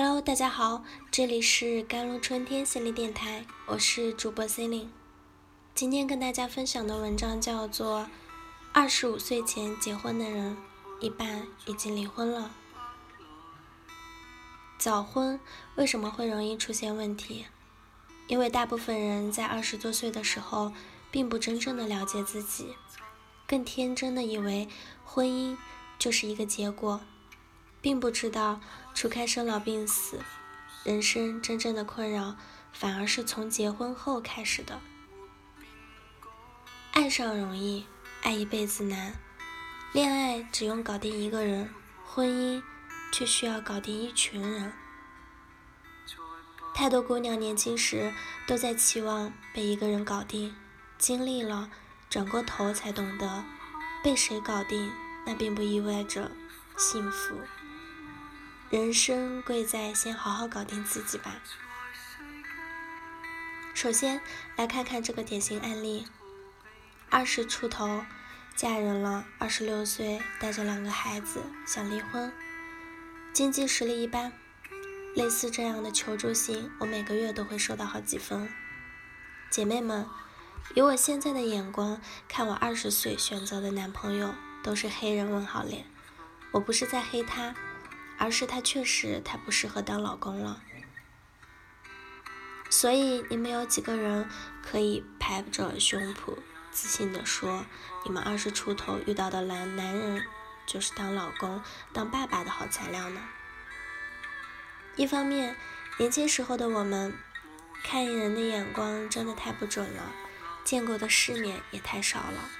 Hello，大家好，这里是甘露春天心理电台，我是主播 c e l i n e 今天跟大家分享的文章叫做《二十五岁前结婚的人，一半已经离婚了》。早婚为什么会容易出现问题？因为大部分人在二十多岁的时候，并不真正的了解自己，更天真的以为婚姻就是一个结果。并不知道，除开生老病死，人生真正的困扰反而是从结婚后开始的。爱上容易，爱一辈子难。恋爱只用搞定一个人，婚姻却需要搞定一群人。太多姑娘年轻时都在期望被一个人搞定，经历了，转过头才懂得，被谁搞定，那并不意味着幸福。人生贵在先好好搞定自己吧。首先来看看这个典型案例：二十出头，嫁人了；二十六岁，带着两个孩子，想离婚，经济实力一般。类似这样的求助信，我每个月都会收到好几封。姐妹们，以我现在的眼光看，我二十岁选择的男朋友都是黑人问号脸。我不是在黑他。而是他确实太不适合当老公了，所以你们有几个人可以拍着胸脯自信的说，你们二十出头遇到的男男人就是当老公、当爸爸的好材料呢？一方面，年轻时候的我们看人的眼光真的太不准了，见过的世面也太少了，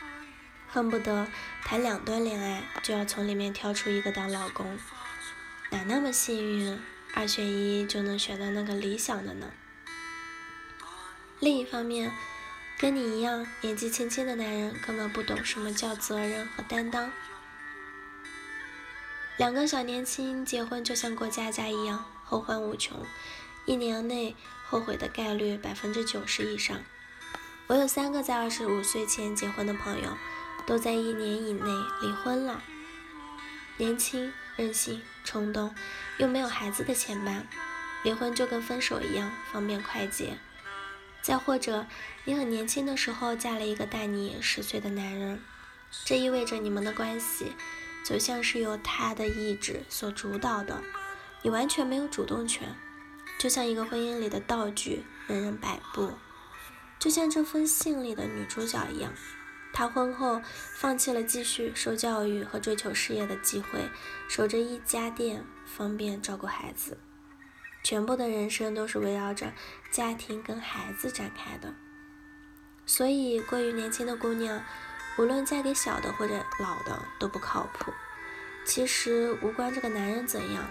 恨不得谈两段恋爱就要从里面挑出一个当老公。哪那么幸运，二选一就能选到那个理想的呢？另一方面，跟你一样年纪轻轻的男人根本不懂什么叫责任和担当。两个小年轻结婚就像过家家一样，后患无穷，一年内后悔的概率百分之九十以上。我有三个在二十五岁前结婚的朋友，都在一年以内离婚了。年轻。任性、冲动，又没有孩子的牵绊，离婚就跟分手一样方便快捷。再或者，你很年轻的时候嫁了一个大你十岁的男人，这意味着你们的关系就像是由他的意志所主导的，你完全没有主动权，就像一个婚姻里的道具，任人摆布，就像这封信里的女主角一样。他婚后放弃了继续受教育和追求事业的机会，守着一家店，方便照顾孩子。全部的人生都是围绕着家庭跟孩子展开的。所以，过于年轻的姑娘，无论嫁给小的或者老的都不靠谱。其实无关这个男人怎样，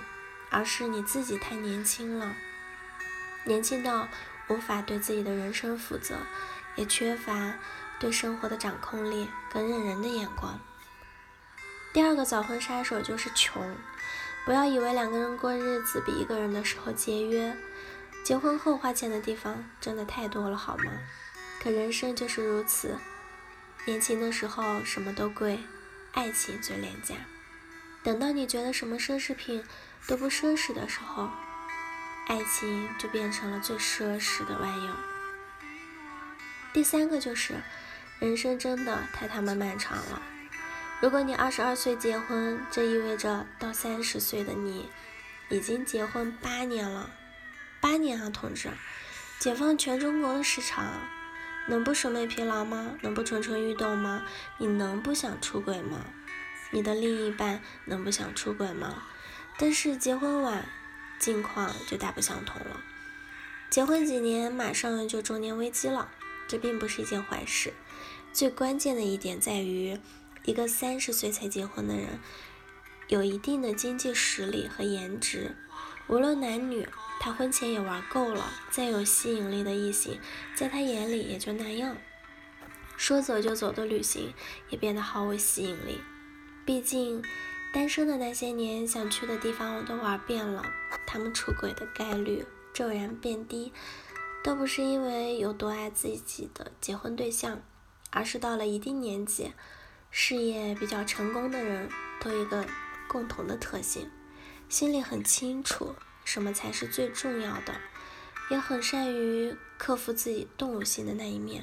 而是你自己太年轻了，年轻到无法对自己的人生负责，也缺乏。对生活的掌控力跟认人的眼光。第二个早婚杀手就是穷。不要以为两个人过日子比一个人的时候节约，结婚后花钱的地方真的太多了，好吗？可人生就是如此，年轻的时候什么都贵，爱情最廉价。等到你觉得什么奢侈品都不奢侈的时候，爱情就变成了最奢侈的玩意儿。第三个就是。人生真的太他妈漫长了。如果你二十二岁结婚，这意味着到三十岁的你已经结婚八年了。八年啊，同志！解放全中国的市场，能不审美疲劳吗？能不蠢蠢欲动吗？你能不想出轨吗？你的另一半能不想出轨吗？但是结婚晚，境况就大不相同了。结婚几年，马上就中年危机了。这并不是一件坏事。最关键的一点在于，一个三十岁才结婚的人，有一定的经济实力和颜值，无论男女，他婚前也玩够了，再有吸引力的异性，在他眼里也就那样。说走就走的旅行也变得毫无吸引力。毕竟，单身的那些年想去的地方我都玩遍了，他们出轨的概率骤然变低，都不是因为有多爱自己的结婚对象。而是到了一定年纪，事业比较成功的人都有一个共同的特性，心里很清楚，什么才是最重要的，也很善于克服自己动物性的那一面。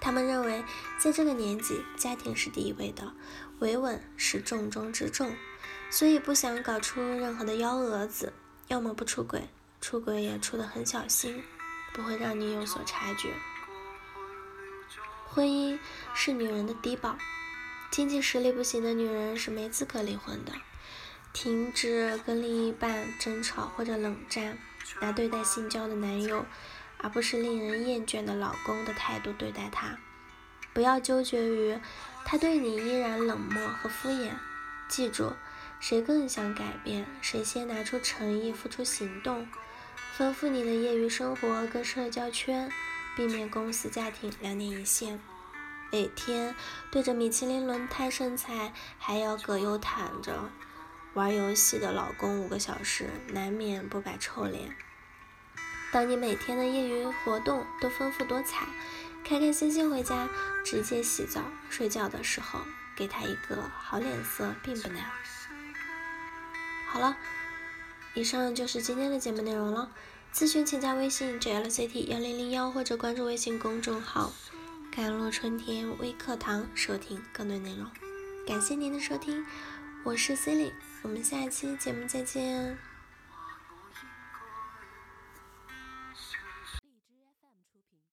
他们认为，在这个年纪，家庭是第一位的，维稳是重中之重，所以不想搞出任何的幺蛾子。要么不出轨，出轨也出得很小心，不会让你有所察觉。婚姻是女人的低保，经济实力不行的女人是没资格离婚的。停止跟另一半争吵或者冷战，拿对待性交的男友，而不是令人厌倦的老公的态度对待他。不要纠结于他对你依然冷漠和敷衍。记住，谁更想改变，谁先拿出诚意付出行动。丰富你的业余生活跟社交圈。避免公司家庭两点一线，每天对着米其林轮胎身材还要葛优躺着玩游戏的老公五个小时，难免不摆臭脸。当你每天的业余活动都丰富多彩，开开心心回家，直接洗澡睡觉的时候，给他一个好脸色并不难。好了，以上就是今天的节目内容了。咨询请加微信 jlct 幺零零幺或者关注微信公众号“甘露春天微课堂”收听更多内容。感谢您的收听，我是 Cilly，我们下一期节目再见。